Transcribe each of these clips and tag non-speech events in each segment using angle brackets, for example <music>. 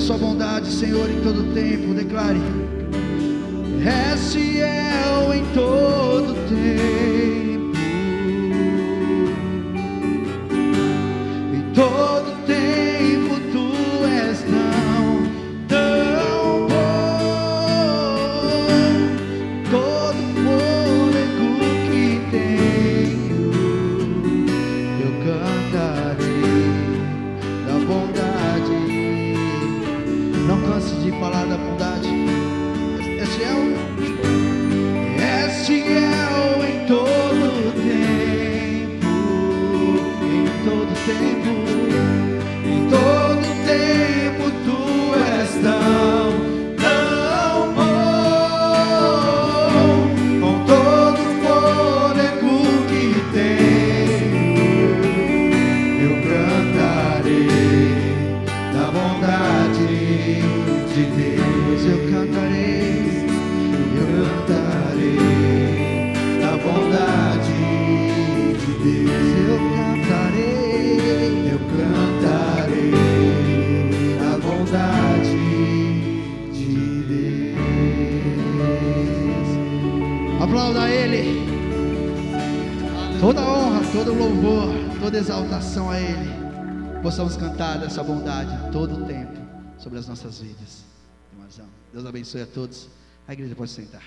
sua bondade, Senhor, em todo tempo. Declare: Toda honra, todo louvor, toda exaltação a Ele. Possamos cantar dessa bondade todo o tempo sobre as nossas vidas. Deus abençoe a todos. A igreja pode sentar.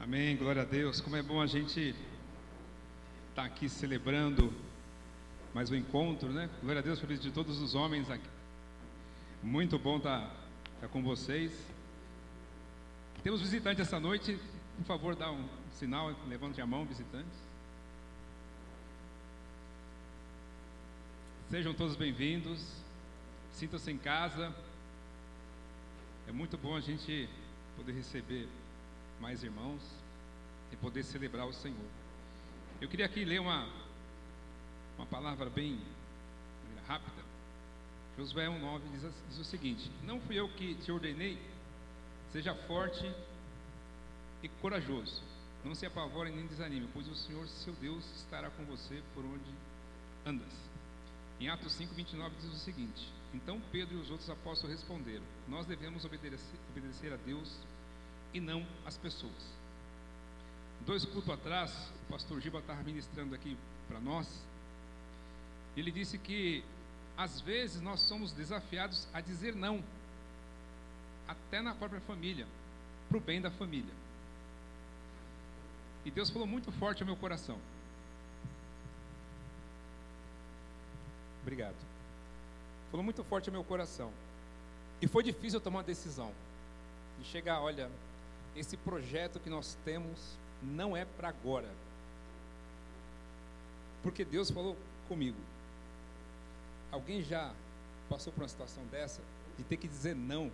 Amém, glória a Deus. Como é bom a gente estar tá aqui celebrando mais um encontro, né? Glória a Deus por isso de todos os homens aqui. Muito bom estar, tá, tá com vocês. Temos visitantes essa noite. Por favor, dá um sinal, levante a mão, visitantes. Sejam todos bem-vindos. Sintam-se em casa. É muito bom a gente poder receber mais irmãos e poder celebrar o Senhor. Eu queria aqui ler uma, uma palavra bem rápida. Josué 1,9 diz, diz o seguinte: Não fui eu que te ordenei, seja forte e corajoso. Não se apavore nem desanime, pois o Senhor, seu Deus, estará com você por onde andas. Em Atos 5, 29 diz o seguinte: Então Pedro e os outros apóstolos responderam: Nós devemos obedecer, obedecer a Deus e não as pessoas. Dois cultos atrás, o pastor Giba estava ministrando aqui para nós. Ele disse que às vezes nós somos desafiados a dizer não, até na própria família, para o bem da família. E Deus falou muito forte ao meu coração. Obrigado. Falou muito forte ao meu coração. E foi difícil eu tomar uma decisão. De chegar, olha, esse projeto que nós temos não é para agora. Porque Deus falou comigo. Alguém já passou por uma situação dessa de ter que dizer não,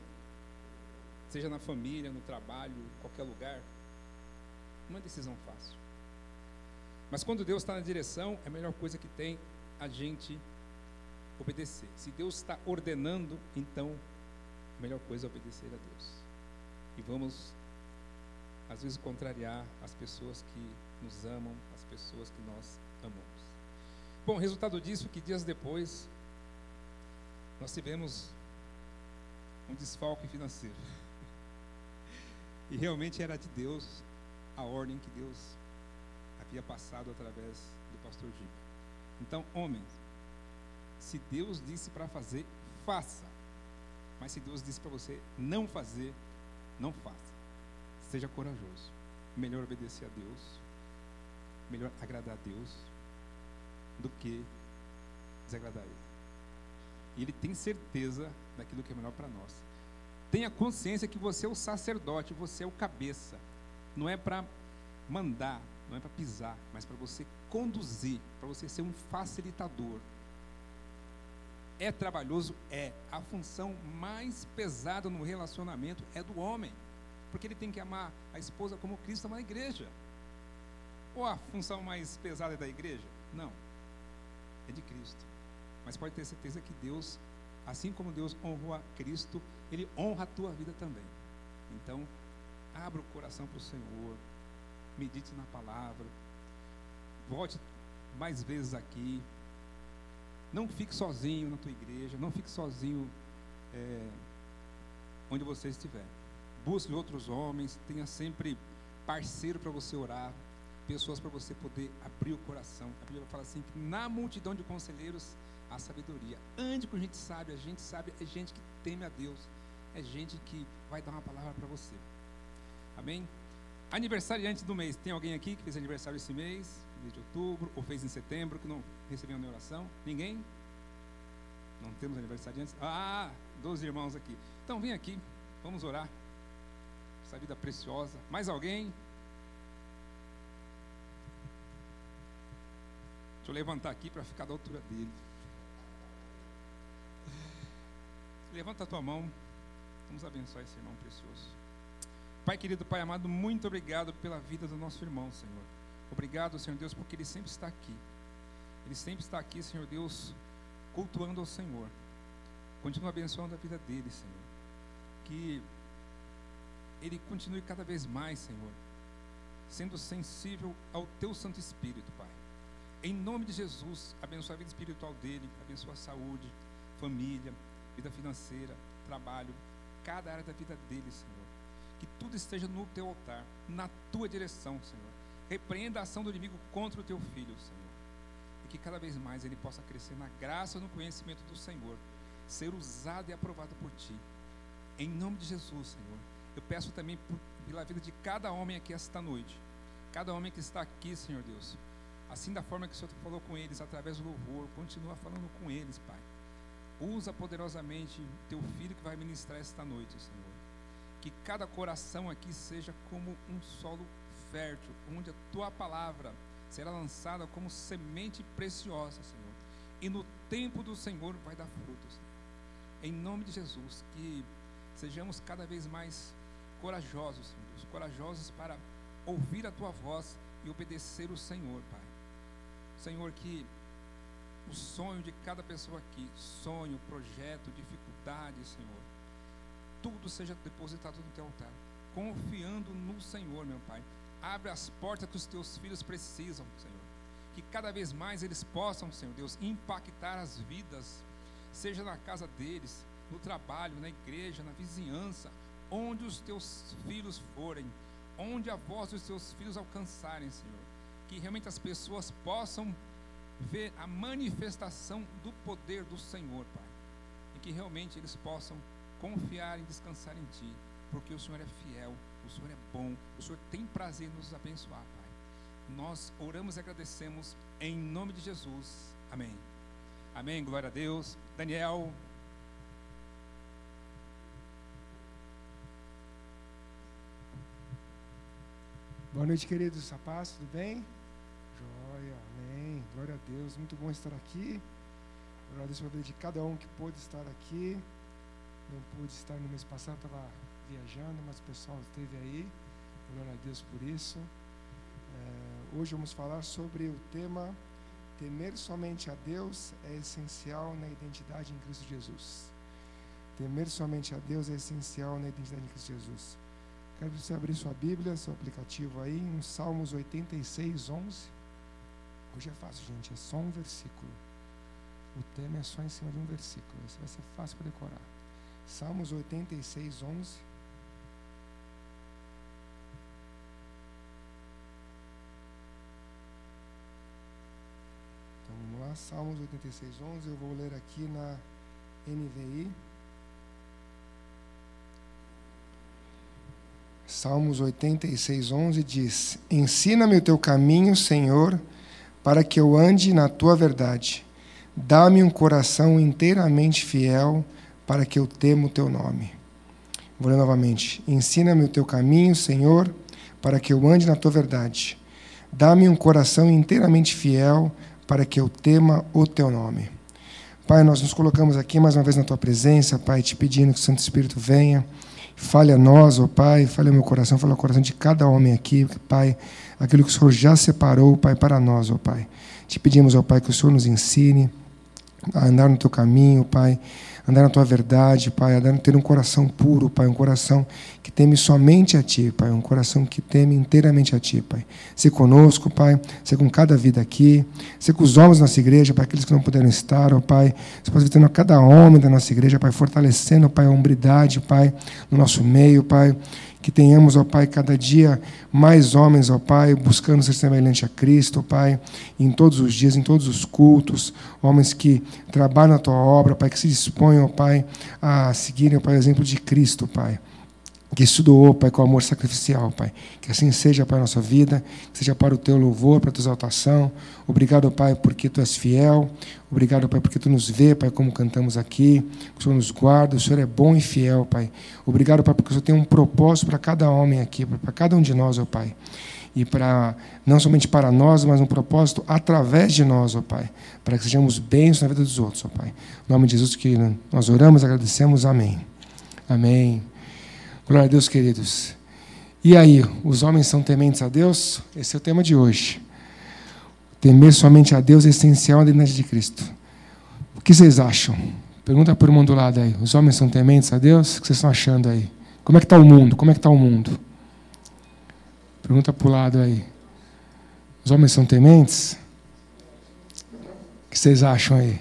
seja na família, no trabalho, em qualquer lugar? Uma decisão fácil. Mas quando Deus está na direção, é a melhor coisa que tem a gente obedecer. Se Deus está ordenando, então a melhor coisa é obedecer a Deus. E vamos às vezes contrariar as pessoas que nos amam, as pessoas que nós amamos. Bom, resultado disso que dias depois nós tivemos um desfalque financeiro. <laughs> E realmente era de Deus a ordem que Deus havia passado através do pastor Giba. Então, homens, se Deus disse para fazer, faça. Mas se Deus disse para você não fazer, não faça. Seja corajoso. Melhor obedecer a Deus, melhor agradar a Deus do que desagradar Ele. E Ele tem certeza daquilo que é melhor para nós. Tenha consciência que você é o sacerdote, você é o cabeça. Não é para mandar, não é para pisar, mas para você conduzir, para você ser um facilitador. É trabalhoso? É. A função mais pesada no relacionamento é do homem porque ele tem que amar a esposa como Cristo ama a igreja. Ou a função mais pesada é da igreja? Não. É de Cristo. Mas pode ter certeza que Deus, assim como Deus honrou a Cristo, Ele honra a tua vida também. Então, abra o coração para o Senhor, medite na palavra, volte mais vezes aqui. Não fique sozinho na tua igreja, não fique sozinho é, onde você estiver. Busque outros homens, tenha sempre parceiro para você orar, pessoas para você poder abrir o coração. A Bíblia fala assim que na multidão de conselheiros há sabedoria. Ande com gente sábia, a gente sábia é gente que teme a Deus, é gente que vai dar uma palavra para você. Amém? Aniversariante do mês, tem alguém aqui que fez aniversário esse mês, mês de outubro, ou fez em setembro, que não recebeu nenhuma oração? Ninguém? Não temos aniversariantes? Ah, 12 irmãos aqui. Então vem aqui, vamos orar essa vida preciosa. Mais alguém? Deixa eu levantar aqui para ficar da altura dele. Levanta a tua mão. Vamos abençoar esse irmão precioso. Pai querido, Pai amado, muito obrigado pela vida do nosso irmão, Senhor. Obrigado, Senhor Deus, porque ele sempre está aqui. Ele sempre está aqui, Senhor Deus, cultuando ao Senhor. Continua abençoando a vida dele, Senhor. Que ele continue cada vez mais, Senhor, sendo sensível ao Teu Santo Espírito, Pai. Em nome de Jesus, abençoa a vida espiritual dele, abençoa a saúde, família, vida financeira, trabalho, cada área da vida dele, Senhor. Que tudo esteja no teu altar, na tua direção, Senhor. Repreenda a ação do inimigo contra o teu filho, Senhor. E que cada vez mais ele possa crescer na graça e no conhecimento do Senhor, ser usado e aprovado por ti. Em nome de Jesus, Senhor. Eu peço também por, pela vida de cada homem aqui esta noite. Cada homem que está aqui, Senhor Deus. Assim da forma que o Senhor falou com eles através do louvor, continua falando com eles, Pai. Usa poderosamente teu filho que vai ministrar esta noite, Senhor. Que cada coração aqui seja como um solo fértil, onde a tua palavra será lançada como semente preciosa, Senhor. E no tempo do Senhor vai dar frutos. Em nome de Jesus, que sejamos cada vez mais corajosos, Senhor Deus, corajosos para ouvir a tua voz e obedecer o Senhor, Pai. Senhor, que o sonho de cada pessoa aqui, sonho, projeto, dificuldade, Senhor, tudo seja depositado no teu altar, confiando no Senhor, meu Pai. Abre as portas que os teus filhos precisam, Senhor. Que cada vez mais eles possam, Senhor Deus, impactar as vidas, seja na casa deles, no trabalho, na igreja, na vizinhança, onde os teus filhos forem, onde a voz dos teus filhos alcançarem, Senhor. Que realmente as pessoas possam ver a manifestação do poder do Senhor, Pai. E que realmente eles possam confiar e descansar em Ti, porque o Senhor é fiel, o Senhor é bom, o Senhor tem prazer em nos abençoar, Pai. Nós oramos e agradecemos em nome de Jesus. Amém. Amém. Glória a Deus. Daniel. Boa noite, queridos. Rapaz, tudo bem? Joia, amém. Glória a Deus. Muito bom estar aqui. Agradeço a vida de cada um que pôde estar aqui. Não pude estar no mês passado, estava viajando, mas o pessoal esteve aí. Glória a Deus por isso. É, hoje vamos falar sobre o tema Temer somente a Deus é essencial na identidade em Cristo Jesus. Temer somente a Deus é essencial na identidade em Cristo Jesus. Quero que você abrir sua Bíblia, seu aplicativo aí, em Salmos 86, 11. Hoje é fácil, gente, é só um versículo. O tema é só em cima de um versículo. Isso vai ser fácil para decorar. Salmos 86, 11. Então vamos lá, Salmos 86, 11. Eu vou ler aqui na NVI. Salmos 86, 11 diz: Ensina-me o teu caminho, Senhor, para que eu ande na tua verdade. Dá-me um coração inteiramente fiel, para que eu tema o teu nome. Vou ler novamente. Ensina-me o teu caminho, Senhor, para que eu ande na tua verdade. Dá-me um coração inteiramente fiel, para que eu tema o teu nome. Pai, nós nos colocamos aqui mais uma vez na tua presença, Pai, te pedindo que o Santo Espírito venha Fale a nós, ó Pai, fale ao meu coração, fale ao coração de cada homem aqui, Pai, aquilo que o Senhor já separou, Pai, para nós, ó Pai. Te pedimos, ó Pai, que o Senhor nos ensine a andar no teu caminho, Pai, andar na tua verdade, Pai, andar, ter um coração puro, Pai, um coração que teme somente a Ti, Pai, um coração que teme inteiramente a Ti, Pai. Se conosco, Pai, se com cada vida aqui, se com os homens da nossa igreja, Pai, aqueles que não puderam estar, ó Pai, se visitando a cada homem da nossa igreja, Pai, fortalecendo, Pai, a hombridade, Pai, no nosso meio, Pai, que tenhamos, ó Pai, cada dia mais homens, ó Pai, buscando ser semelhante a Cristo, ó Pai, em todos os dias, em todos os cultos, homens que trabalham na tua obra, Pai, que se disponham, ó Pai, a seguirem, ó Pai, o exemplo de Cristo, Pai que isso doou, Pai, com amor sacrificial, Pai. Que assim seja para a nossa vida, que seja para o teu louvor, para a tua exaltação. Obrigado, Pai, porque tu és fiel. Obrigado, Pai, porque tu nos vê, Pai, como cantamos aqui. O Senhor nos guarda, o Senhor é bom e fiel, Pai. Obrigado, Pai, porque o Senhor tem um propósito para cada homem aqui, para cada um de nós, ó Pai. E para, não somente para nós, mas um propósito através de nós, ó Pai. Para que sejamos bens na vida dos outros, ó Pai. Em nome de Jesus que nós oramos, agradecemos. Amém. Amém. Glória a Deus, queridos. E aí, os homens são tementes a Deus? Esse é o tema de hoje. Temer somente a Deus é essencial na identidade de Cristo. O que vocês acham? Pergunta para o mundo do lado aí. Os homens são tementes a Deus? O que vocês estão achando aí? Como é que está o mundo? Como é que está o mundo? Pergunta para o lado aí. Os homens são tementes? O que vocês acham aí?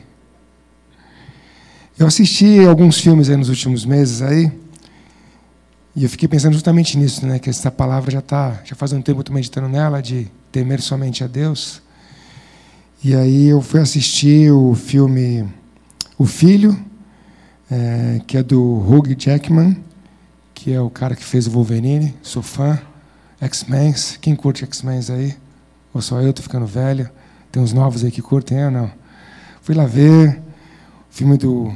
Eu assisti alguns filmes aí nos últimos meses aí. E eu fiquei pensando justamente nisso, né? Que essa palavra já tá, já faz um tempo que estou meditando nela de temer somente a Deus. E aí eu fui assistir o filme O Filho, é, que é do Hugh Jackman, que é o cara que fez o Wolverine. Sou fã. X-Men. Quem curte X-Men aí? Ou só eu estou ficando velho? Tem uns novos aí que curtem, é não? Fui lá ver o filme do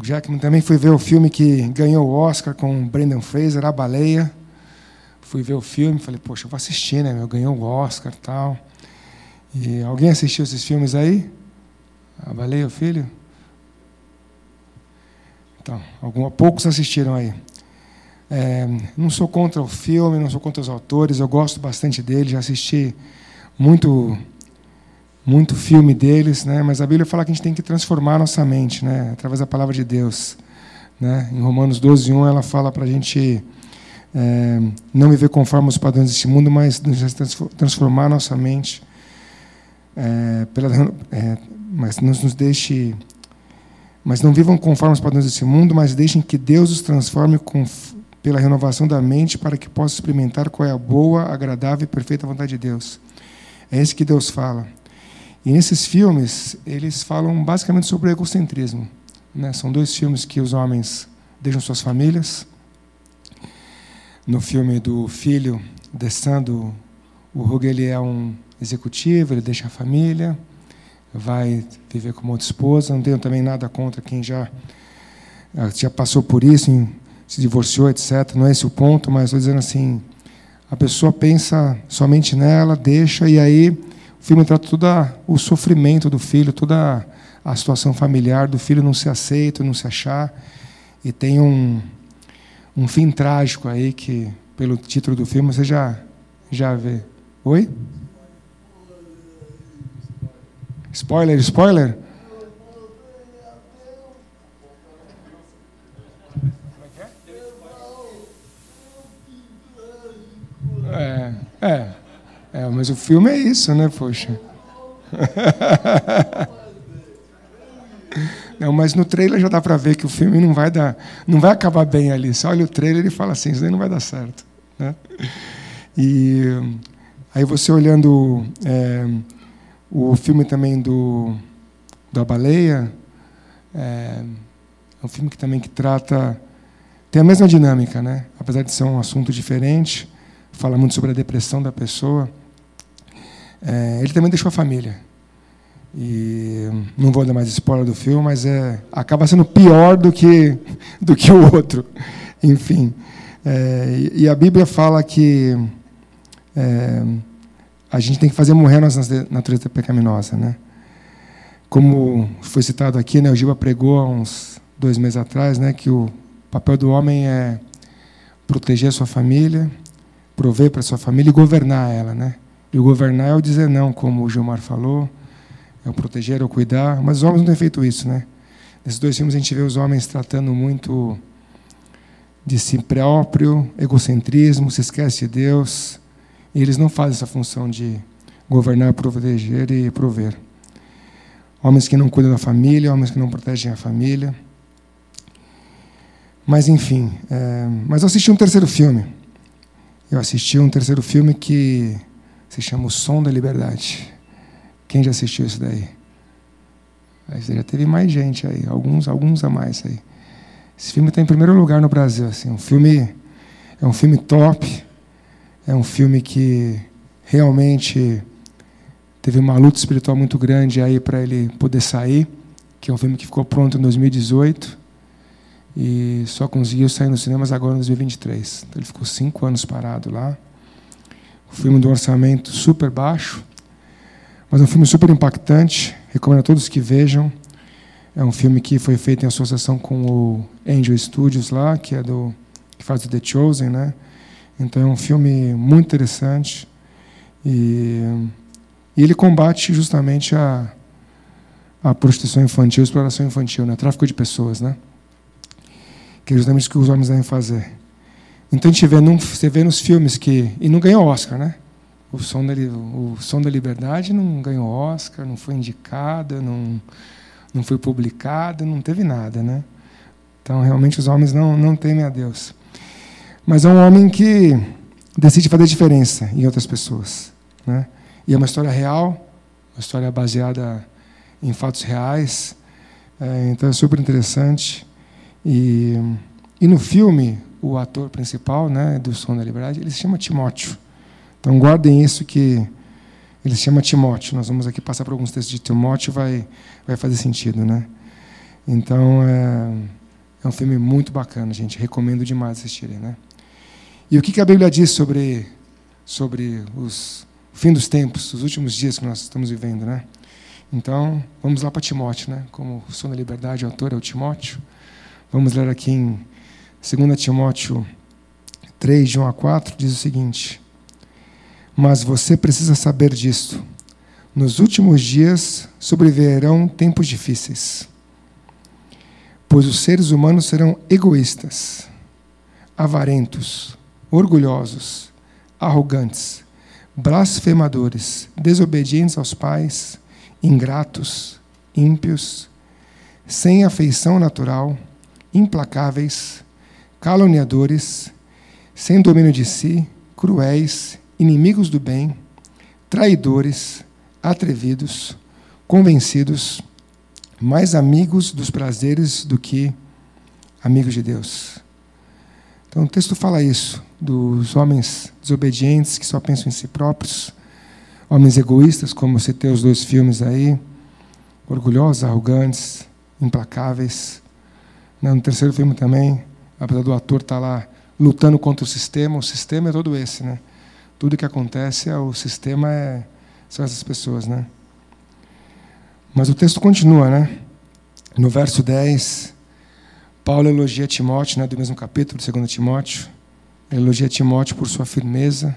o Jackman também fui ver o filme que ganhou o Oscar com Brendan Fraser, A Baleia. Fui ver o filme, falei, poxa, eu vou assistir, né? Meu, ganhou o Oscar tal. E alguém assistiu esses filmes aí? A Baleia, o Filho? Então, alguns, poucos assistiram aí. É, não sou contra o filme, não sou contra os autores, eu gosto bastante dele, já assisti muito muito filme deles, né? Mas a Bíblia fala que a gente tem que transformar a nossa mente, né? Através da palavra de Deus, né? Em Romanos 12, 1, ela fala para a gente é, não viver conforme os padrões desse mundo, mas transformar a nossa mente, é, pela, é, mas não nos deixe, mas não vivam conforme os padrões desse mundo, mas deixem que Deus os transforme com, pela renovação da mente para que possa experimentar qual é a boa, agradável e perfeita vontade de Deus. É isso que Deus fala. E nesses filmes, eles falam basicamente sobre o egocentrismo. Né? São dois filmes que os homens deixam suas famílias. No filme do filho, descendo, o Hugh ele é um executivo, ele deixa a família, vai viver com outra esposa. Não tenho também nada contra quem já, já passou por isso, se divorciou, etc. Não é esse o ponto, mas estou dizendo assim, a pessoa pensa somente nela, deixa, e aí filme trata todo o sofrimento do filho, toda a situação familiar do filho não se aceita, não se achar. E tem um, um fim trágico aí que, pelo título do filme, você já, já vê. Oi? Spoiler, spoiler? É, é. É, mas o filme é isso, né, poxa? <laughs> Não, mas no trailer já dá para ver que o filme não vai dar, não vai acabar bem ali. Você olha o trailer e fala assim, isso aí não vai dar certo, né? E aí você olhando é, o filme também do da baleia, é, é um filme que também que trata tem a mesma dinâmica, né? Apesar de ser um assunto diferente, fala muito sobre a depressão da pessoa. É, ele também deixou a família. E não vou dar mais spoiler do filme, mas é, acaba sendo pior do que, <laughs> do que o outro. Enfim. É, e a Bíblia fala que é, a gente tem que fazer morrer a nossa natureza pecaminosa. Né? Como foi citado aqui, né, o Giba pregou há uns dois meses atrás né, que o papel do homem é proteger a sua família, prover para sua família e governar ela. Né? E o governar é o dizer não, como o Gilmar falou, é o proteger, é o cuidar. Mas os homens não têm feito isso, né? Nesses dois filmes a gente vê os homens tratando muito de si próprio, egocentrismo, se esquece de Deus. E eles não fazem essa função de governar, proteger e prover. Homens que não cuidam da família, homens que não protegem a família. Mas, enfim. É... Mas eu assisti um terceiro filme. Eu assisti um terceiro filme que se chama O Som da Liberdade. Quem já assistiu isso daí? Aí já teve mais gente aí, alguns, alguns a mais aí. Esse filme está em primeiro lugar no Brasil. Assim, um filme é um filme top, é um filme que realmente teve uma luta espiritual muito grande aí para ele poder sair, que é um filme que ficou pronto em 2018 e só conseguiu sair nos cinemas agora em 2023. Então ele ficou cinco anos parado lá. Um filme de um orçamento super baixo, mas um filme super impactante. Recomendo a todos que vejam. É um filme que foi feito em associação com o Angel Studios lá, que é do que faz o The Chosen, né? Então é um filme muito interessante e, e ele combate justamente a a prostituição infantil, a exploração infantil, né? tráfico de pessoas, né? Que é justamente o que os homens devem fazer. Então a gente vê, num, você vê nos filmes que. E não ganhou Oscar, né? O som, da, o som da Liberdade não ganhou Oscar, não foi indicada, não, não foi publicada, não teve nada, né? Então realmente os homens não, não temem a Deus. Mas é um homem que decide fazer diferença em outras pessoas. Né? E é uma história real, uma história baseada em fatos reais. É, então é super interessante. E, e no filme, o ator principal né, do Som da Liberdade, ele se chama Timóteo. Então guardem isso que ele se chama Timóteo. Nós vamos aqui passar por alguns textos de Timóteo, vai, vai fazer sentido. Né? Então é, é um filme muito bacana, gente. Recomendo demais assistirem. Né? E o que, a Bíblia diz sobre, sobre os, fim dos tempos, os últimos dias que nós estamos vivendo? Né? Então, vamos lá para Timóteo, né? Como o Som da Liberdade, o autor é o Timóteo. Vamos ler aqui em 2 Timóteo 3, de 1 a 4, diz o seguinte: Mas você precisa saber disto. Nos últimos dias sobreviverão tempos difíceis, pois os seres humanos serão egoístas, avarentos, orgulhosos, arrogantes, blasfemadores, desobedientes aos pais ingratos, ímpios, sem afeição natural, implacáveis, caluniadores, sem domínio de si, cruéis, inimigos do bem, traidores, atrevidos, convencidos, mais amigos dos prazeres do que amigos de Deus. Então o texto fala isso, dos homens desobedientes que só pensam em si próprios, Homens egoístas, como citei os dois filmes aí, orgulhosos, arrogantes, implacáveis. No terceiro filme também, apesar do ator estar tá lá lutando contra o sistema, o sistema é todo esse, né? Tudo que acontece, é, o sistema é, são essas pessoas, né? Mas o texto continua, né? No verso 10, Paulo elogia Timóteo, né, do mesmo capítulo, 2 Timóteo. Elogia Timóteo por sua firmeza,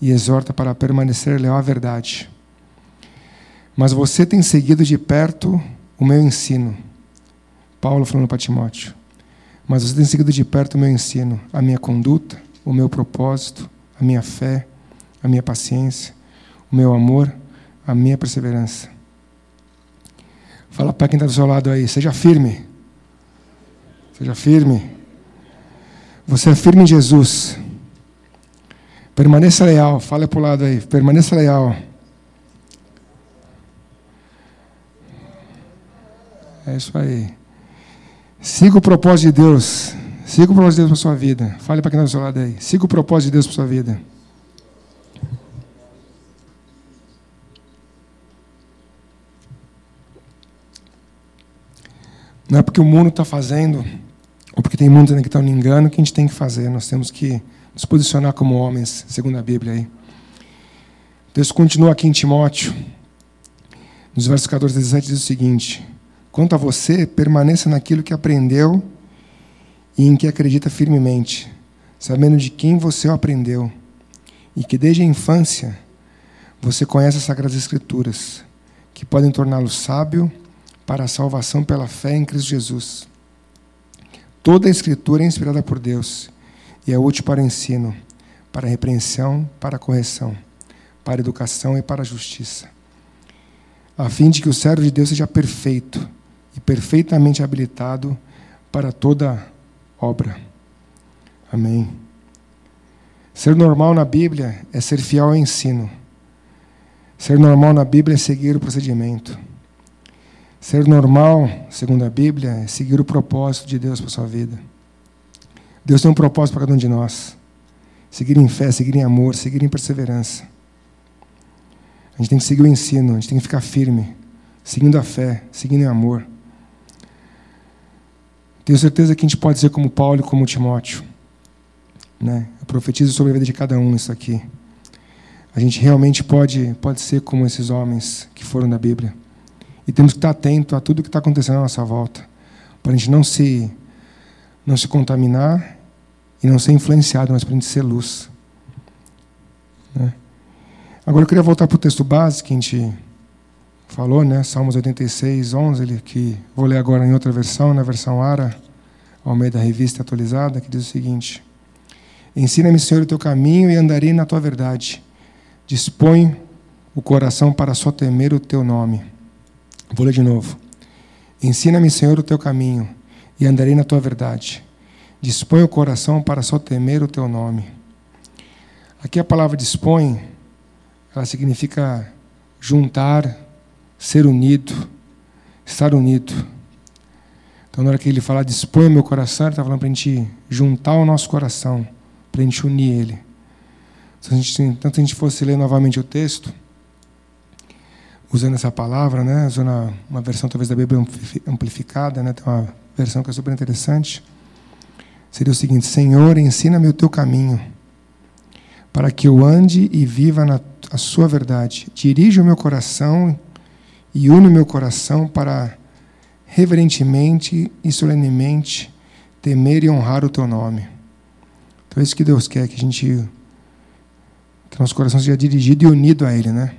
e exorta para permanecer leal à verdade. Mas você tem seguido de perto o meu ensino. Paulo falando para Timóteo. Mas você tem seguido de perto o meu ensino, a minha conduta, o meu propósito, a minha fé, a minha paciência, o meu amor, a minha perseverança. Fala para quem está do seu lado aí, seja firme. Seja firme. Você é firme em Jesus. Permaneça leal. Fala para o lado aí. Permaneça leal. É isso aí. Siga o propósito de Deus. Siga o propósito de Deus para sua vida. Fale para quem está do seu lado aí. Siga o propósito de Deus para sua vida. Não é porque o mundo está fazendo, ou porque tem mundo que estão me engano, que a gente tem que fazer. Nós temos que nos posicionar como homens, segundo a Bíblia aí. Deus continua aqui em Timóteo, nos versos 14 e 17, diz o seguinte: Quanto a você, permaneça naquilo que aprendeu e em que acredita firmemente, sabendo de quem você o aprendeu, e que desde a infância você conhece as Sagradas Escrituras, que podem torná-lo sábio para a salvação pela fé em Cristo Jesus. Toda a Escritura é inspirada por Deus e é útil para o ensino, para a repreensão, para a correção, para a educação e para a justiça, a fim de que o servo de Deus seja perfeito e perfeitamente habilitado para toda obra. Amém. Ser normal na Bíblia é ser fiel ao ensino. Ser normal na Bíblia é seguir o procedimento. Ser normal, segundo a Bíblia, é seguir o propósito de Deus para a sua vida. Deus tem um propósito para cada um de nós. Seguir em fé, seguir em amor, seguir em perseverança. A gente tem que seguir o ensino, a gente tem que ficar firme, seguindo a fé, seguindo em amor. Tenho certeza que a gente pode ser como Paulo e como Timóteo. Né? Eu profetizo sobre a vida de cada um isso aqui. A gente realmente pode, pode ser como esses homens que foram da Bíblia. E temos que estar atento a tudo que está acontecendo à nossa volta, para a gente não se não se contaminar e não ser influenciado, mas para a gente ser luz. Né? Agora eu queria voltar para o texto base que a gente falou, né? Salmos 86, 11, que vou ler agora em outra versão, na versão Ara, ao meio da revista atualizada, que diz o seguinte: Ensina-me, Senhor, o teu caminho e andarei na tua verdade. Dispõe o coração para só temer o teu nome. Vou ler de novo. Ensina-me, Senhor, o teu caminho e andarei na tua verdade. Dispõe o coração para só temer o teu nome. Aqui a palavra dispõe, ela significa juntar, ser unido, estar unido. Então, na hora que ele fala dispõe o meu coração, ele está falando para a gente juntar o nosso coração, para a gente unir ele. Se a gente, tanto a gente fosse ler novamente o texto, usando essa palavra, né, usando uma versão talvez da Bíblia amplificada, né, tem uma versão que é super interessante. Seria o seguinte: Senhor, ensina-me o teu caminho, para que eu ande e viva na a sua verdade. Dirige o meu coração e une o meu coração para reverentemente e solenemente temer e honrar o teu nome. Então é isso que Deus quer, que a gente que nosso coração seja dirigido e unido a Ele, né?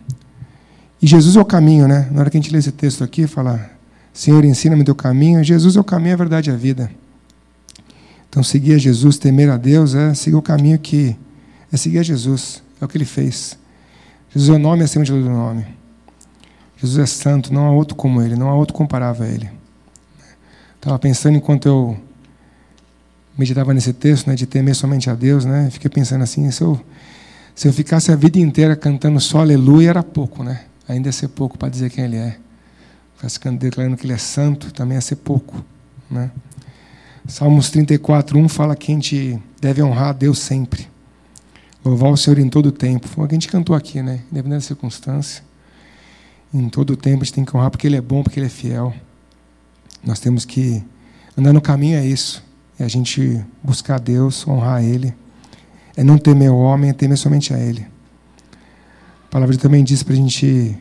E Jesus é o caminho, né? Na hora que a gente lê esse texto aqui, fala, Senhor, ensina-me o teu caminho. Jesus é o caminho, a verdade e a vida. Então, seguir a Jesus, temer a Deus, é seguir o caminho que é seguir a Jesus. É o que ele fez. Jesus é o nome acima de todo nome. Jesus é santo, não há outro como ele, não há outro comparável a ele. Estava pensando enquanto eu meditava nesse texto, né, de temer somente a Deus, né? Fiquei pensando assim, se eu se eu ficasse a vida inteira cantando só aleluia era pouco, né? Ainda ia ser pouco para dizer quem ele é. Ficasse declarando que ele é santo, também ia ser pouco, né? Salmos 34, 1 fala que a gente deve honrar a Deus sempre. Louvar o Senhor em todo o tempo. Foi o que a gente cantou aqui, né? Independente da circunstância. Em todo tempo a gente tem que honrar porque Ele é bom, porque Ele é fiel. Nós temos que andar no caminho, é isso. É a gente buscar Deus, honrar Ele. É não temer o homem, é temer somente a Ele. A palavra também diz para a gente.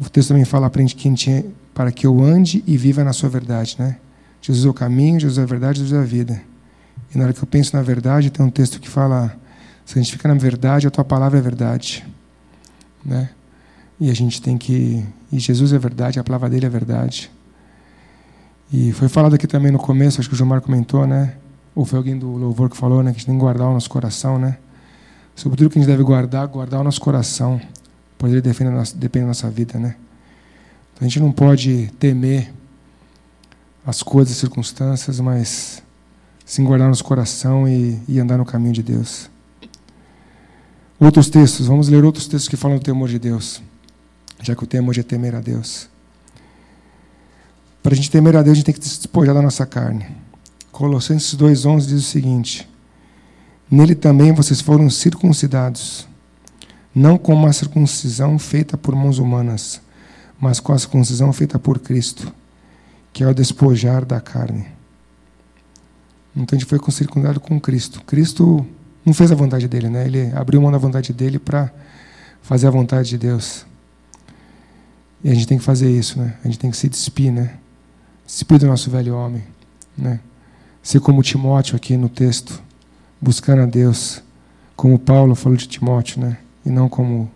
O texto também fala para a gente, para que eu ande e viva na sua verdade, né? Jesus é o caminho, Jesus é a verdade, Jesus é a vida. E na hora que eu penso na verdade, tem um texto que fala: se a gente fica na verdade, a tua palavra é verdade. Né? E a gente tem que. E Jesus é verdade, a palavra dele é verdade. E foi falado aqui também no começo, acho que o Gilmar comentou, né? Ou foi alguém do louvor que falou, né? Que a gente tem que guardar o nosso coração, né? Sobretudo que a gente deve guardar, guardar o nosso coração, pois ele depende da nossa, depende da nossa vida, né? Então a gente não pode temer as coisas, as circunstâncias, mas sim guardar nosso coração e, e andar no caminho de Deus. Outros textos, vamos ler outros textos que falam do temor de Deus, já que o tema hoje é temer a Deus. Para a gente temer a Deus, a gente tem que despojar da nossa carne. Colossenses 2,11 diz o seguinte: Nele também vocês foram circuncidados, não com uma circuncisão feita por mãos humanas, mas com a circuncisão feita por Cristo que é o despojar da carne. Então a gente foi circundado com Cristo. Cristo não fez a vontade dele, né? Ele abriu mão da vontade dele para fazer a vontade de Deus. E a gente tem que fazer isso, né? A gente tem que se despir, né? Despir do nosso velho homem, né? Ser como Timóteo aqui no texto, buscando a Deus, como Paulo falou de Timóteo, né? E não como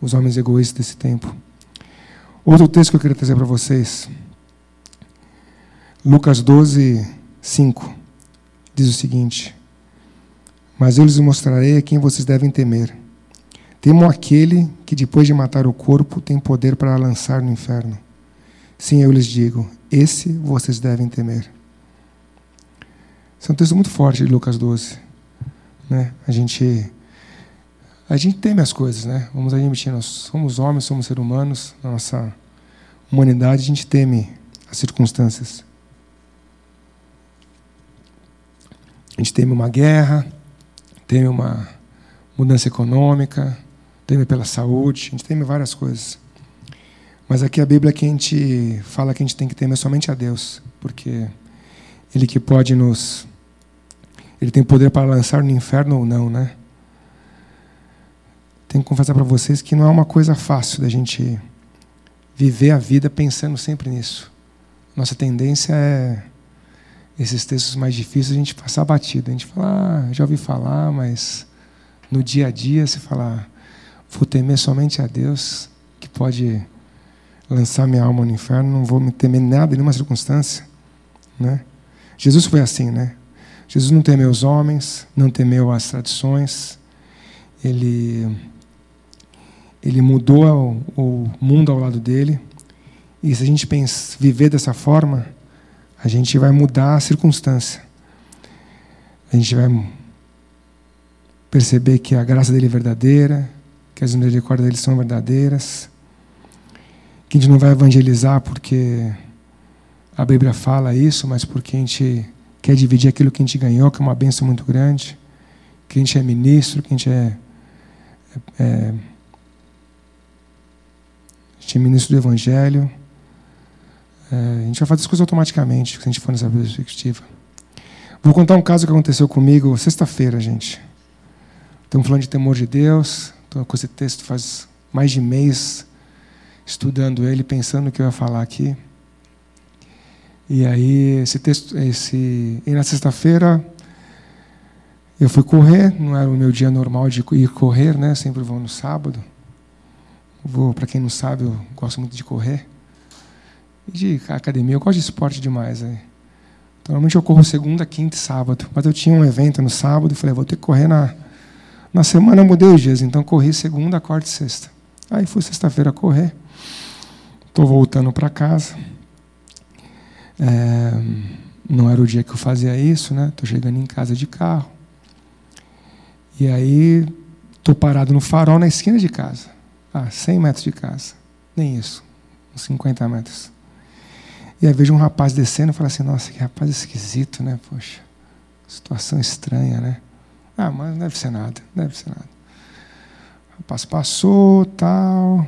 os homens egoístas desse tempo. Outro texto que eu queria trazer para vocês Lucas 12, 5 diz o seguinte: Mas eu lhes mostrarei a quem vocês devem temer. Temam aquele que, depois de matar o corpo, tem poder para lançar no inferno. Sim, eu lhes digo: esse vocês devem temer. Esse é um texto muito forte de Lucas 12. Né? A gente a gente teme as coisas, né? Vamos admitir, nós somos homens, somos seres humanos, na nossa humanidade a gente teme as circunstâncias. A gente teme uma guerra, teme uma mudança econômica, teme pela saúde, a gente teme várias coisas. Mas aqui a Bíblia que a gente fala que a gente tem que temer somente a Deus, porque Ele que pode nos. Ele tem poder para lançar no inferno ou não, né? Tenho que confessar para vocês que não é uma coisa fácil da gente viver a vida pensando sempre nisso. Nossa tendência é esses textos mais difíceis a gente passar batido. A gente fala, ah, já ouvi falar, mas no dia a dia você fala, vou temer somente a Deus, que pode lançar minha alma no inferno, não vou me temer nada em nenhuma circunstância. Né? Jesus foi assim, né? Jesus não temeu os homens, não temeu as tradições, ele, ele mudou o, o mundo ao lado dele. E se a gente pensa, viver dessa forma, a gente vai mudar a circunstância. A gente vai perceber que a graça dele é verdadeira, que as misericórdias dele são verdadeiras, que a gente não vai evangelizar porque a Bíblia fala isso, mas porque a gente quer dividir aquilo que a gente ganhou, que é uma benção muito grande, que a gente é ministro, que a gente é, é, é a gente é ministro do Evangelho. É, a gente vai fazer as coisas automaticamente, se a gente for nessa perspectiva. Vou contar um caso que aconteceu comigo sexta-feira, gente. Estamos falando de temor de Deus. Estou com esse texto faz mais de mês estudando ele, pensando no que eu ia falar aqui. E aí, esse texto, esse, e na sexta-feira, eu fui correr, não era o meu dia normal de ir correr, né? Sempre vou no sábado. Vou, para quem não sabe, eu gosto muito de correr. E de academia, eu gosto de esporte demais. Né? Normalmente eu corro segunda, quinta e sábado. Mas eu tinha um evento no sábado falei, vou ter que correr na. Na semana eu mudei os dias, então corri segunda, quarta e sexta. Aí fui sexta-feira correr. Estou voltando para casa. É, não era o dia que eu fazia isso, né? Estou chegando em casa de carro. E aí estou parado no farol na esquina de casa. Ah, 100 metros de casa. Nem isso. Uns 50 metros. E aí vejo um rapaz descendo e falo assim, nossa, que rapaz esquisito, né? Poxa, situação estranha, né? Ah, mas não deve ser nada, não deve ser nada. O rapaz passou, tal,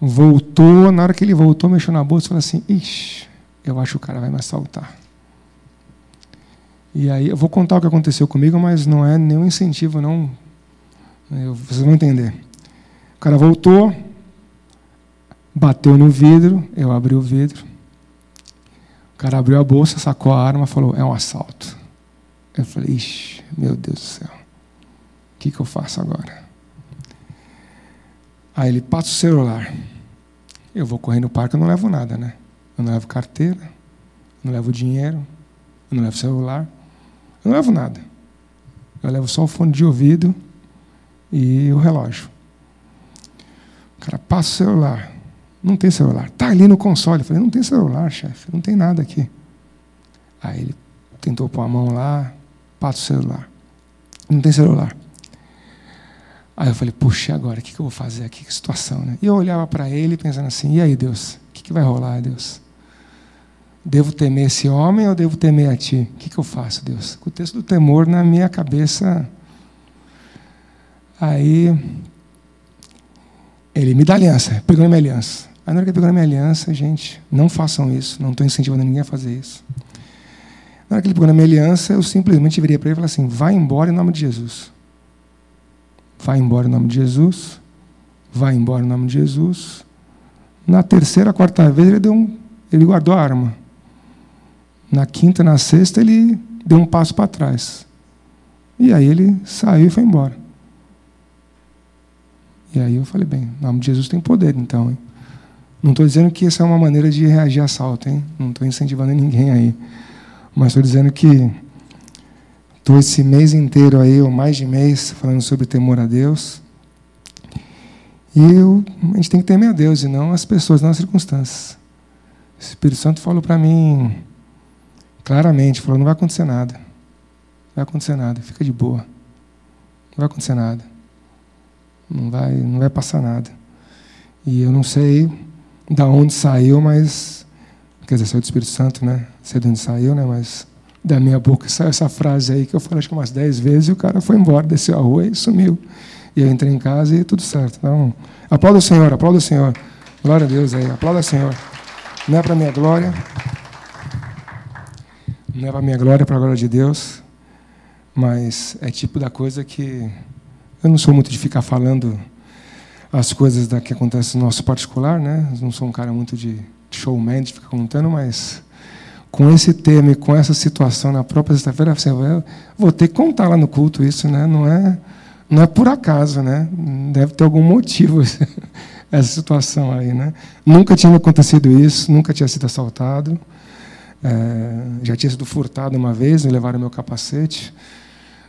voltou, na hora que ele voltou, mexeu na bolsa e falou assim, ixi, eu acho que o cara vai me assaltar. E aí, eu vou contar o que aconteceu comigo, mas não é nenhum incentivo, não. Eu, vocês vão entender. O cara voltou, bateu no vidro, eu abri o vidro, cara abriu a bolsa, sacou a arma falou: é um assalto. Eu falei: ixi, meu Deus do céu, o que, que eu faço agora? Aí ele passa o celular. Eu vou correr no parque, eu não levo nada, né? Eu não levo carteira, eu não levo dinheiro, eu não levo celular, eu não levo nada. Eu levo só o fone de ouvido e o relógio. O cara passa o celular. Não tem celular. Está ali no console. Eu falei, não tem celular, chefe. Não tem nada aqui. Aí ele tentou pôr a mão lá, passa o celular. Não tem celular. Aí eu falei, puxa, agora, o que, eu vou fazer aqui? Que situação, né? E eu olhava para ele pensando assim, e aí, Deus? O que, que vai rolar, Deus? Devo temer esse homem ou devo temer a ti? O que, que eu faço, Deus? Com o texto do temor na minha cabeça. Aí ele me dá aliança, pegou minha aliança. Aí na hora que ele pegou minha aliança, gente, não façam isso, não estou incentivando ninguém a fazer isso. Na hora que ele pegou na minha aliança, eu simplesmente virei para ele e falei assim: vai embora em nome de Jesus. Vai embora em nome de Jesus. Vai embora em nome de Jesus. Na terceira, quarta vez, ele, deu um, ele guardou a arma. Na quinta, na sexta, ele deu um passo para trás. E aí ele saiu e foi embora. E aí eu falei, bem, o nome de Jesus tem poder, então. Hein? Não estou dizendo que essa é uma maneira de reagir a assalto, hein? Não estou incentivando ninguém aí. Mas estou dizendo que estou esse mês inteiro aí, ou mais de mês, falando sobre temor a Deus. E eu, a gente tem que temer a Deus e não as pessoas, não as circunstâncias. O Espírito Santo falou para mim claramente, falou, não vai acontecer nada. Não vai acontecer nada, fica de boa. Não vai acontecer nada. Não vai, não vai passar nada. E eu não sei da onde saiu, mas quer dizer, saiu do Espírito Santo, né? Sei de onde saiu, né? Mas da minha boca saiu essa frase aí que eu falei acho que umas dez vezes e o cara foi embora, desceu a rua e sumiu. E eu entrei em casa e tudo certo. Então, aplauda o Senhor, aplauda o Senhor. Glória a Deus aí, aplauda o Senhor. Não é para minha glória. Não é para minha glória, é para a glória de Deus. Mas é tipo da coisa que eu não sou muito de ficar falando as coisas da que acontecem no nosso particular, né? Eu não sou um cara muito de showman, de ficar contando, mas com esse tema e com essa situação na própria sexta-feira, assim, eu vou ter que contar lá no culto isso, né? Não é, não é por acaso, né? Deve ter algum motivo <laughs> essa situação aí, né? Nunca tinha acontecido isso, nunca tinha sido assaltado, é, já tinha sido furtado uma vez, me levaram meu capacete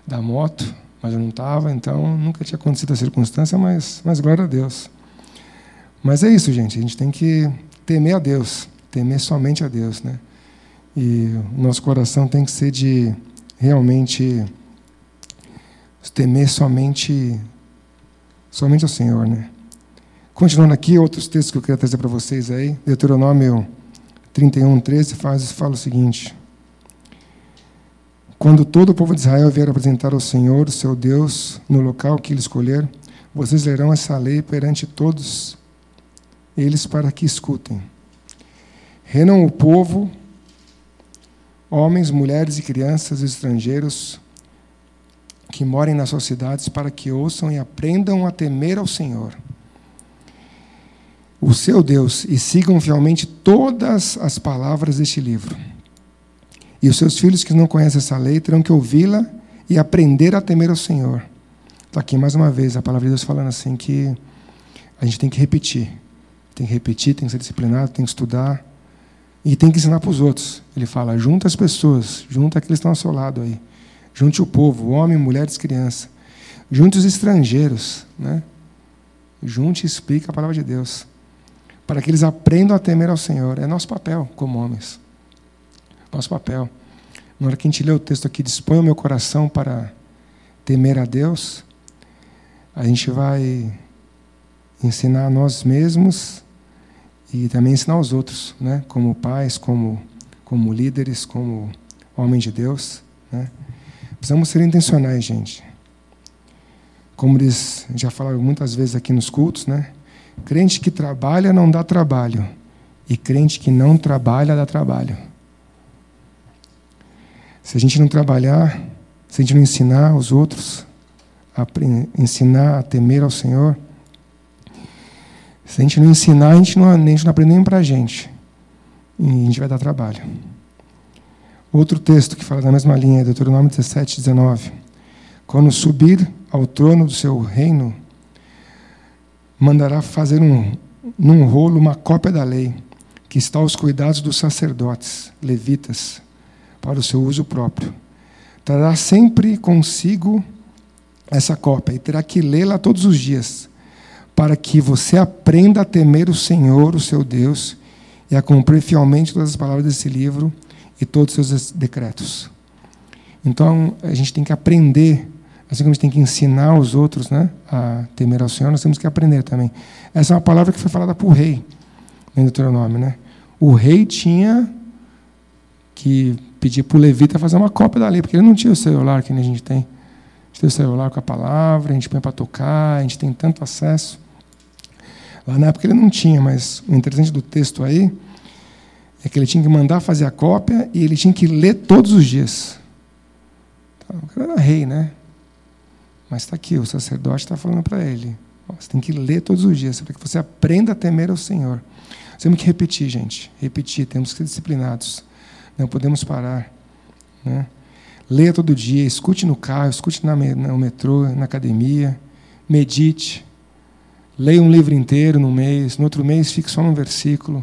da moto mas eu não estava, então nunca tinha acontecido a circunstância, mas, mas glória a Deus. Mas é isso, gente, a gente tem que temer a Deus, temer somente a Deus, né? E o nosso coração tem que ser de realmente temer somente somente ao Senhor, né? Continuando aqui, outros textos que eu queria trazer para vocês aí. Deuteronômio 31, 13 faz, fala o seguinte: Quando todo o povo de Israel vier apresentar ao Senhor, seu Deus, no local que ele escolher, vocês lerão essa lei perante todos eles para que escutem. Renam o povo, homens, mulheres e crianças, estrangeiros, que morem nas suas cidades, para que ouçam e aprendam a temer ao Senhor o seu Deus e sigam fielmente todas as palavras deste livro. E os seus filhos que não conhecem essa lei terão que ouvi-la e aprender a temer ao Senhor. Está aqui mais uma vez a palavra de Deus falando assim que a gente tem que repetir. Tem que repetir, tem que ser disciplinado, tem que estudar. E tem que ensinar para os outros. Ele fala: junta as pessoas, junta aqueles que estão ao seu lado aí. Junte o povo, homem, mulheres, crianças. Junte os estrangeiros. Né? Junte e explica a palavra de Deus para que eles aprendam a temer ao Senhor. É nosso papel como homens. Nosso papel. Na hora que a gente lê o texto aqui, dispõe o meu coração para temer a Deus, a gente vai ensinar a nós mesmos e também ensinar os outros, né? como pais, como, como líderes, como homens de Deus. Né? Precisamos ser intencionais, gente. Como eles já falaram muitas vezes aqui nos cultos, né? Crente que trabalha não dá trabalho, e crente que não trabalha dá trabalho. Se a gente não trabalhar, se a gente não ensinar os outros, a ensinar a temer ao Senhor, se a gente não ensinar, a gente não, a gente não aprende nem para a gente. E a gente vai dar trabalho. Outro texto que fala da mesma linha é Deuteronômio 17, 19. Quando subir ao trono do seu reino, mandará fazer um, num rolo uma cópia da lei, que está aos cuidados dos sacerdotes, levitas, para o seu uso próprio. Trará sempre consigo essa cópia e terá que lê-la todos os dias, para que você aprenda a temer o Senhor, o seu Deus, e a cumprir fielmente todas as palavras desse livro e todos os seus decretos. Então, a gente tem que aprender Assim como a gente tem que ensinar os outros né, a temer ao Senhor, nós temos que aprender também. Essa é uma palavra que foi falada o rei, em Deuteronômio. Né? O rei tinha que pedir para o levita fazer uma cópia da lei, porque ele não tinha o celular que a gente tem. Gente tem o celular com a palavra, a gente põe para tocar, a gente tem tanto acesso. Lá na época ele não tinha, mas o interessante do texto aí é que ele tinha que mandar fazer a cópia e ele tinha que ler todos os dias. Então, o cara era rei, né? Mas está aqui, o sacerdote está falando para ele. Você tem que ler todos os dias, para que você aprenda a temer ao Senhor. Temos que repetir, gente. Repetir, temos que ser disciplinados. Não podemos parar. Né? Leia todo dia, escute no carro, escute no metrô, na academia, medite. Leia um livro inteiro no mês, no outro mês fique só num versículo.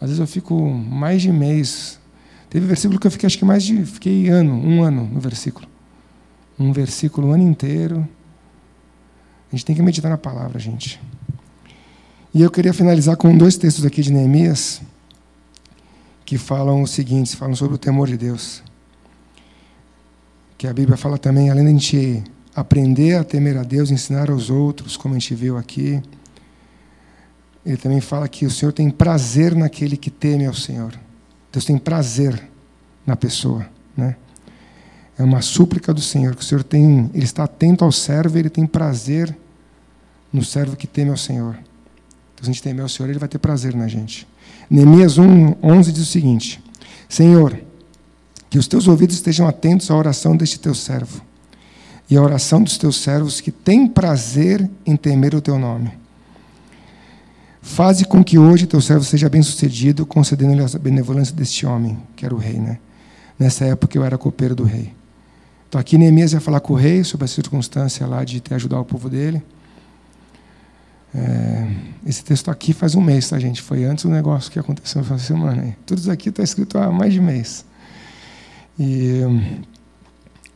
Às vezes eu fico mais de mês. Teve versículo que eu fiquei, acho que mais de. Fiquei ano, um ano no versículo um versículo o ano inteiro. A gente tem que meditar na palavra, gente. E eu queria finalizar com dois textos aqui de Neemias que falam o seguinte, falam sobre o temor de Deus. Que a Bíblia fala também, além de a gente aprender a temer a Deus, ensinar aos outros, como a gente viu aqui, ele também fala que o Senhor tem prazer naquele que teme ao Senhor. Deus tem prazer na pessoa, né? É uma súplica do Senhor, que o Senhor tem, ele está atento ao servo, ele tem prazer no servo que teme ao Senhor. Então, se a gente temer ao Senhor, ele vai ter prazer na gente. Neemias 1, 11 diz o seguinte: Senhor, que os teus ouvidos estejam atentos à oração deste teu servo e à oração dos teus servos que têm prazer em temer o teu nome. Faze com que hoje teu servo seja bem-sucedido, concedendo-lhe a benevolência deste homem, que era o rei, né? Nessa época eu era copeiro do rei. Então aqui Neemias vai falar com o rei sobre a circunstância lá de ter ajudar o povo dele. É, esse texto aqui faz um mês, tá, gente? Foi antes do negócio que aconteceu essa semana. Aí. Tudo isso aqui está escrito há mais de mês. E,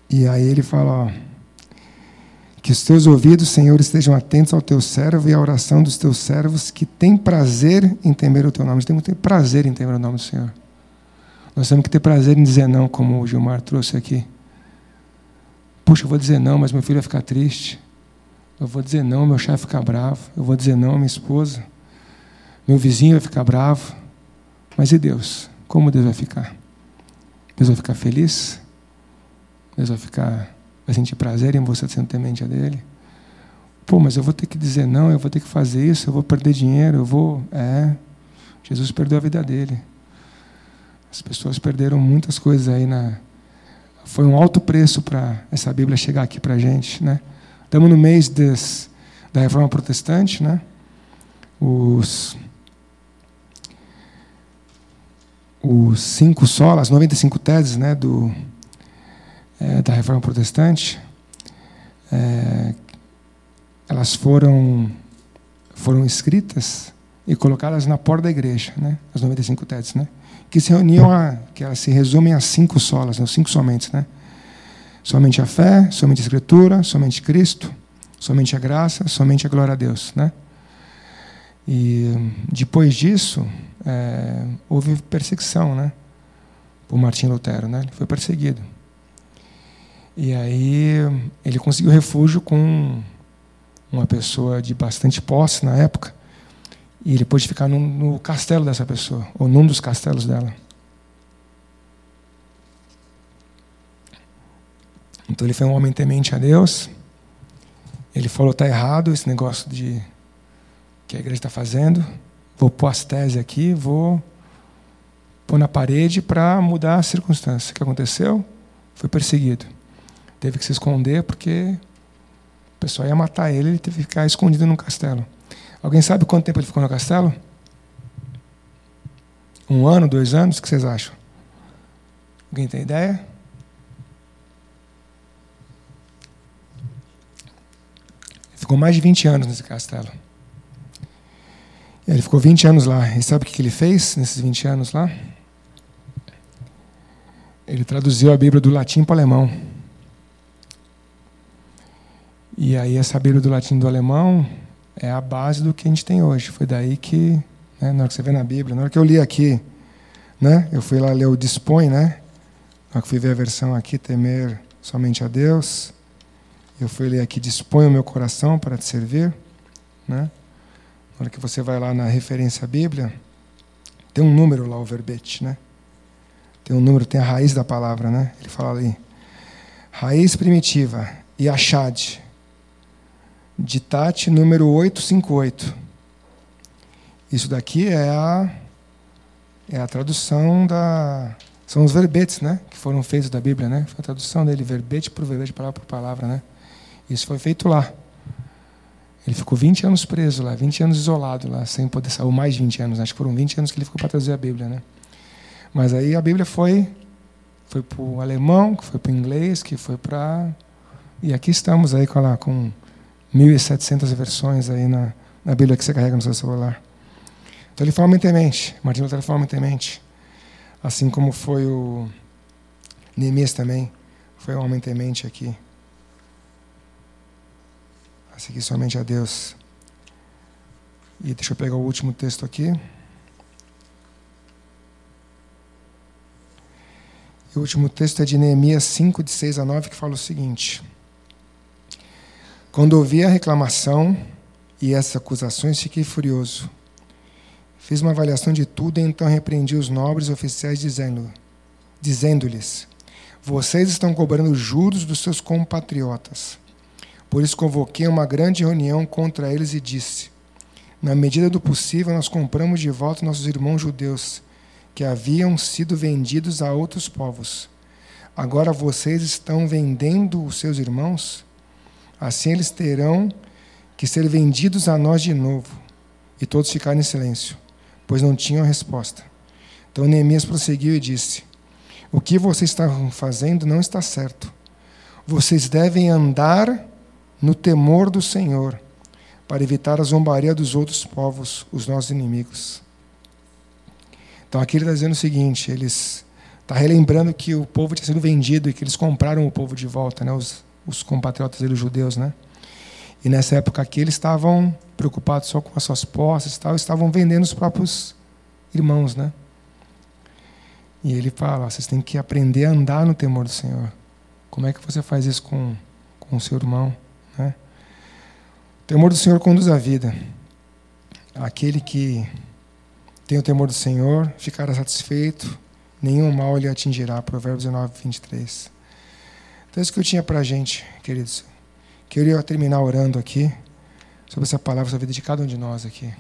e aí ele fala: ó, que os teus ouvidos, Senhor, estejam atentos ao teu servo e à oração dos teus servos que têm prazer em temer o teu nome. A gente tem muito prazer em temer o nome do Senhor. Nós temos que ter prazer em dizer não, como o Gilmar trouxe aqui. Puxa, eu vou dizer não, mas meu filho vai ficar triste. Eu vou dizer não, meu chefe vai ficar bravo. Eu vou dizer não, minha esposa. Meu vizinho vai ficar bravo. Mas e Deus? Como Deus vai ficar? Deus vai ficar feliz? Deus vai ficar, vai sentir prazer em você sendo temente a dele? Pô, mas eu vou ter que dizer não, eu vou ter que fazer isso, eu vou perder dinheiro, eu vou. É. Jesus perdeu a vida dele. As pessoas perderam muitas coisas aí na. Foi um alto preço para essa Bíblia chegar aqui para a gente, né? Estamos no mês des, da Reforma Protestante, né? Os os cinco solas, 95 teses, né, do é, da Reforma Protestante, é, elas foram foram escritas e colocadas na porta da igreja, né? As 95 teses, né? Que se reuniam a, que elas se resumem a cinco solas, né? Cinco somente, né? Somente a fé, somente a escritura, somente Cristo, somente a graça, somente a glória a Deus, né? E depois disso, é, houve perseguição, né? Por Martim Lutero, né? Ele foi perseguido. E aí ele conseguiu refúgio com uma pessoa de bastante posse na época, e ele pôde ficar no, no castelo dessa pessoa, ou num dos castelos dela. Então ele foi um homem temente a Deus. Ele falou: está errado esse negócio de que a igreja está fazendo. Vou pôr as teses aqui, vou pôr na parede para mudar a circunstância. O que aconteceu? Foi perseguido. Teve que se esconder porque o pessoal ia matar ele, ele teve que ficar escondido no castelo. Alguém sabe quanto tempo ele ficou no castelo? Um ano, dois anos? O que vocês acham? Alguém tem ideia? Ficou mais de 20 anos nesse castelo. Ele ficou 20 anos lá. E sabe o que ele fez nesses 20 anos lá? Ele traduziu a Bíblia do latim para o alemão. E aí essa Bíblia do latim do alemão é a base do que a gente tem hoje. Foi daí que, né, na hora que você vê na Bíblia, na hora que eu li aqui, né, eu fui lá ler o Dispõe, né? Na hora que fui ver a versão aqui, temer somente a Deus. Eu fui ler aqui, dispõe o meu coração para te servir, né? Na hora que você vai lá na referência Bíblia, tem um número lá, o verbete, né? Tem um número, tem a raiz da palavra, né? Ele fala ali. Raiz primitiva, Yashad. Ditate número 858. Isso daqui é a, é a tradução da. São os verbetes, né? Que foram feitos da Bíblia, né? Foi a tradução dele, verbete por verbete, palavra por palavra, né? Isso foi feito lá. Ele ficou 20 anos preso lá, 20 anos isolado lá, sem poder sair, ou mais de 20 anos, acho que foram 20 anos que ele ficou para trazer a Bíblia, né? Mas aí a Bíblia foi foi para o alemão, que foi para o inglês, que foi para e aqui estamos aí com lá com 1.700 versões aí na, na Bíblia que você carrega no seu celular. Então ele fala muito em mente, Martin Lutero fala muito em mente, assim como foi o Neemias também, foi um homem temente aqui a seguir somente a Deus. E deixa eu pegar o último texto aqui. E o último texto é de Neemias 5, de 6 a 9, que fala o seguinte: Quando ouvi a reclamação e essas acusações, fiquei furioso. Fiz uma avaliação de tudo e então repreendi os nobres oficiais, dizendo, dizendo-lhes: Vocês estão cobrando juros dos seus compatriotas por isso convoquei uma grande reunião contra eles e disse: Na medida do possível, nós compramos de volta nossos irmãos judeus, que haviam sido vendidos a outros povos. Agora vocês estão vendendo os seus irmãos? Assim eles terão que ser vendidos a nós de novo. E todos ficaram em silêncio, pois não tinham resposta. Então Neemias prosseguiu e disse: O que vocês estão fazendo não está certo. Vocês devem andar no temor do Senhor, para evitar a zombaria dos outros povos, os nossos inimigos. Então aqui ele está dizendo o seguinte: eles está relembrando que o povo tinha sido vendido e que eles compraram o povo de volta, né? os, os compatriotas deles, judeus, né? E nessa época aqui eles estavam preocupados só com as suas posses, tal, estavam vendendo os próprios irmãos, né? E ele fala: vocês têm que aprender a andar no temor do Senhor. Como é que você faz isso com, com o seu irmão? O temor do Senhor conduz a vida. Aquele que tem o temor do Senhor ficará satisfeito, nenhum mal lhe atingirá. Provérbios 19, 23. Então, é isso que eu tinha para a gente, queridos. Queria terminar orando aqui sobre essa palavra, sobre a vida de cada um de nós aqui.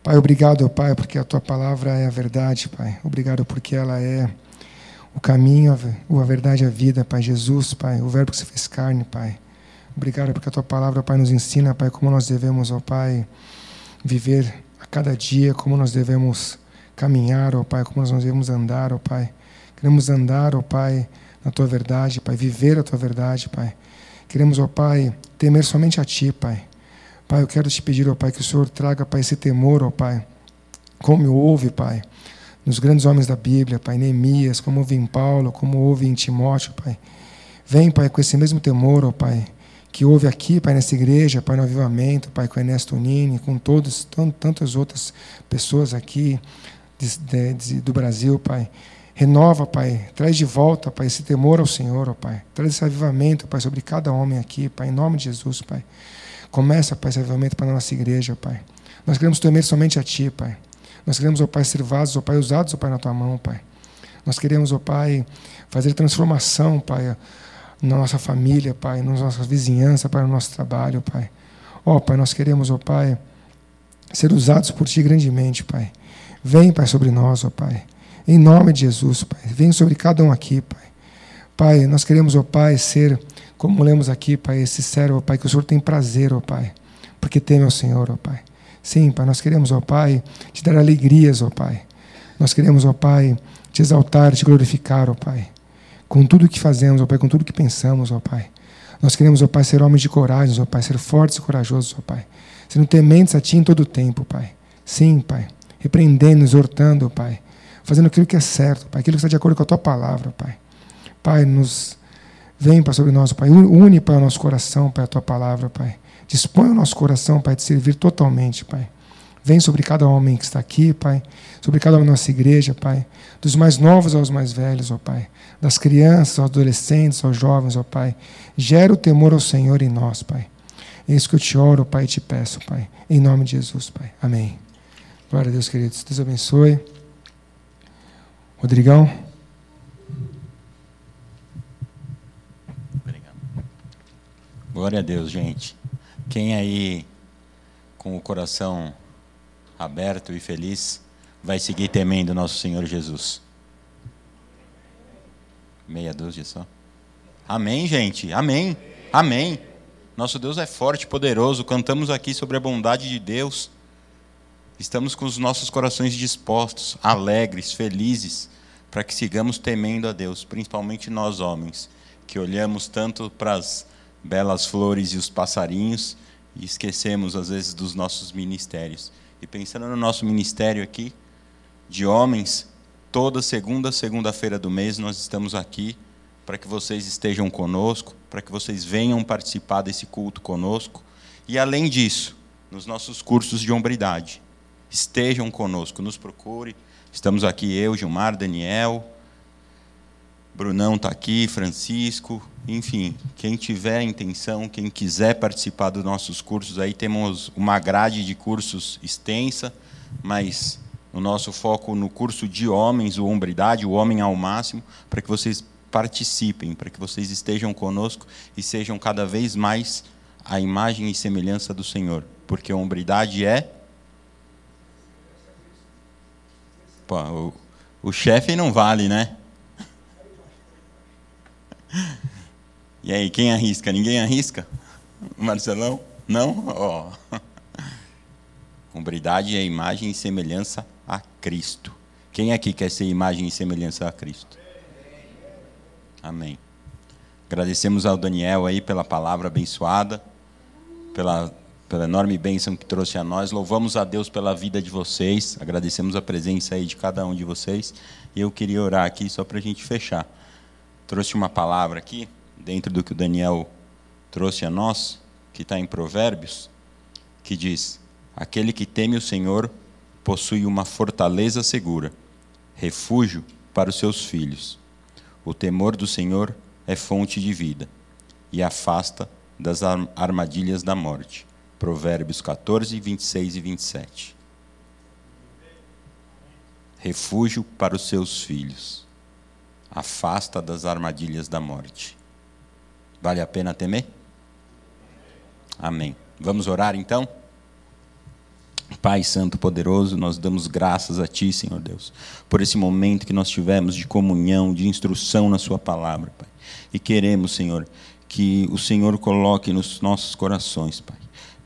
Pai, obrigado, Pai, porque a tua palavra é a verdade, Pai. Obrigado porque ela é o caminho, a verdade a vida, Pai. Jesus, Pai, o verbo que se fez carne, Pai. Obrigado porque a tua palavra, Pai, nos ensina, Pai, como nós devemos, ó Pai, viver a cada dia, como nós devemos caminhar, ó Pai, como nós devemos andar, ó Pai. Queremos andar, ó Pai, na tua verdade, Pai, viver a tua verdade, Pai. Queremos, ó Pai, temer somente a ti, Pai. Pai, eu quero te pedir, ó Pai, que o Senhor traga, Pai, esse temor, ó Pai, como houve, Pai, nos grandes homens da Bíblia, Pai, Neemias, como houve em Paulo, como houve em Timóteo, Pai. Vem, Pai, com esse mesmo temor, ó Pai, que houve aqui, Pai, nessa igreja, Pai, no avivamento, Pai, com Ernesto Nini, com todos, tantas outras pessoas aqui de, de, do Brasil, Pai. Renova, Pai, traz de volta, Pai, esse temor ao Senhor, ó Pai. Traz esse avivamento, Pai, sobre cada homem aqui, Pai, em nome de Jesus, Pai. Começa, Pai, esse avivamento para a nossa igreja, Pai. Nós queremos temer somente a Ti, Pai. Nós queremos, ó Pai, ser vasos, ó Pai, usados, ó Pai, na Tua mão, Pai. Nós queremos, ó Pai, fazer transformação, Pai, na nossa família, Pai, na nossa vizinhança, Pai, no nosso trabalho, Pai. Ó Pai, nós queremos, ó Pai, ser usados por Ti grandemente, Pai. Vem, Pai, sobre nós, ó Pai. Em nome de Jesus, Pai. Vem sobre cada um aqui, Pai. Pai, nós queremos, ó Pai, ser, como lemos aqui, Pai, esse servo, ó Pai, que o Senhor tem prazer, ó Pai, porque teme ao Senhor, ó Pai. Sim, Pai, nós queremos, ó Pai, te dar alegrias, ó Pai. Nós queremos, ó Pai, te exaltar, te glorificar, ó Pai. Com tudo que fazemos, ó Pai, com tudo que pensamos, ó Pai. Nós queremos, ó Pai, ser homens de coragem, ó Pai, ser fortes e corajosos, ó Pai. Sendo tementes a Ti em todo o tempo, Pai. Sim, Pai. Repreendendo, exortando, Pai fazendo aquilo que é certo, Pai, aquilo que está de acordo com a tua palavra, Pai. Pai, nos vem, Pai, sobre nós, Pai. Une, Pai, o nosso coração, Pai, a tua palavra, Pai. Dispõe o nosso coração, Pai, de servir totalmente, Pai. Vem sobre cada homem que está aqui, Pai, sobre cada homem da nossa igreja, Pai, dos mais novos aos mais velhos, ó Pai, das crianças aos adolescentes, aos jovens, ó Pai. Gera o temor ao Senhor em nós, Pai. É isso que eu te oro, Pai, e te peço, Pai. Em nome de Jesus, Pai. Amém. Glória a Deus, queridos. Deus abençoe. Rodrigão? Obrigado. Glória a Deus, gente. Quem aí com o coração aberto e feliz vai seguir temendo nosso Senhor Jesus? Meia dúzia só. Amém, gente. Amém. Amém. Nosso Deus é forte, poderoso. Cantamos aqui sobre a bondade de Deus. Estamos com os nossos corações dispostos, alegres, felizes, para que sigamos temendo a Deus, principalmente nós homens, que olhamos tanto para as belas flores e os passarinhos e esquecemos às vezes dos nossos ministérios. E pensando no nosso ministério aqui, de homens, toda segunda, segunda-feira do mês nós estamos aqui para que vocês estejam conosco, para que vocês venham participar desse culto conosco. E além disso, nos nossos cursos de hombridade, estejam conosco, nos procure Estamos aqui eu, Gilmar, Daniel, Brunão está aqui, Francisco, enfim, quem tiver intenção, quem quiser participar dos nossos cursos, aí temos uma grade de cursos extensa, mas o nosso foco no curso de homens, o hombridade, o homem ao máximo, para que vocês participem, para que vocês estejam conosco e sejam cada vez mais a imagem e semelhança do Senhor, porque a hombridade é Pô, o, o chefe não vale, né? <laughs> E aí, quem arrisca? Ninguém arrisca? Marcelão? Não? Ó. Oh. <laughs> Hombridade é imagem e semelhança a Cristo. Quem aqui quer ser imagem e semelhança a Cristo? Amém. Agradecemos ao Daniel aí pela palavra abençoada, pela pela enorme bênção que trouxe a nós. Louvamos a Deus pela vida de vocês, agradecemos a presença aí de cada um de vocês. E eu queria orar aqui só para a gente fechar. Trouxe uma palavra aqui, dentro do que o Daniel trouxe a nós, que está em Provérbios, que diz: Aquele que teme o Senhor possui uma fortaleza segura, refúgio para os seus filhos. O temor do Senhor é fonte de vida e afasta das armadilhas da morte. Provérbios 14, 26 e 27. Refúgio para os seus filhos. Afasta das armadilhas da morte. Vale a pena temer? Amém. Vamos orar então? Pai Santo Poderoso, nós damos graças a Ti, Senhor Deus, por esse momento que nós tivemos de comunhão, de instrução na Sua palavra, Pai. E queremos, Senhor, que o Senhor coloque nos nossos corações, Pai,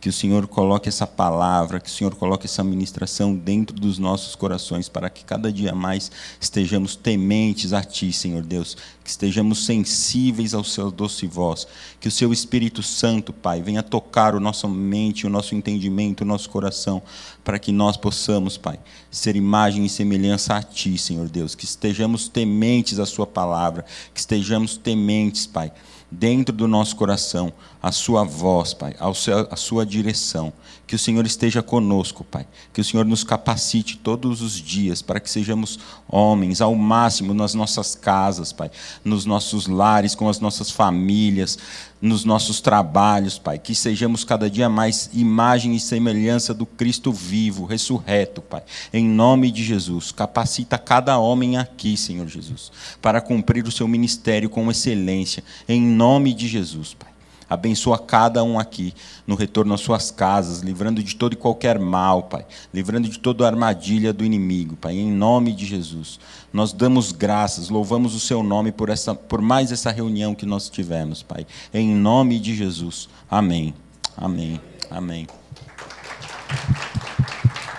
que o Senhor coloque essa palavra, que o Senhor coloque essa ministração dentro dos nossos corações, para que cada dia mais estejamos tementes a Ti, Senhor Deus, que estejamos sensíveis ao Seu doce voz, que o Seu Espírito Santo, Pai, venha tocar o nossa mente, o nosso entendimento, o nosso coração, para que nós possamos, Pai, ser imagem e semelhança a Ti, Senhor Deus, que estejamos tementes à Sua palavra, que estejamos tementes, Pai dentro do nosso coração a sua voz, Pai, a sua direção. Que o Senhor esteja conosco, Pai. Que o Senhor nos capacite todos os dias para que sejamos homens ao máximo nas nossas casas, Pai, nos nossos lares, com as nossas famílias, nos nossos trabalhos, Pai. Que sejamos cada dia mais imagem e semelhança do Cristo vivo, ressurreto, Pai. Em nome de Jesus, capacita cada homem aqui, Senhor Jesus, para cumprir o seu ministério com excelência. Em nome de Jesus, Pai. Abençoa cada um aqui no retorno às suas casas, livrando de todo e qualquer mal, Pai. Livrando de toda armadilha do inimigo, Pai. Em nome de Jesus. Nós damos graças, louvamos o seu nome por, essa, por mais essa reunião que nós tivemos, Pai. Em nome de Jesus. Amém. Amém. Amém.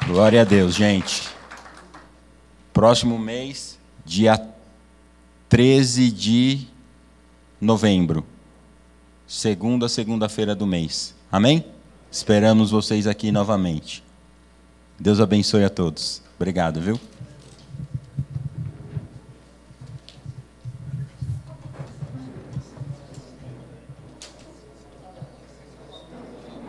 Glória a Deus, gente. Próximo mês, dia 13 de novembro segunda segunda-feira do mês. Amém? Esperamos vocês aqui novamente. Deus abençoe a todos. Obrigado, viu?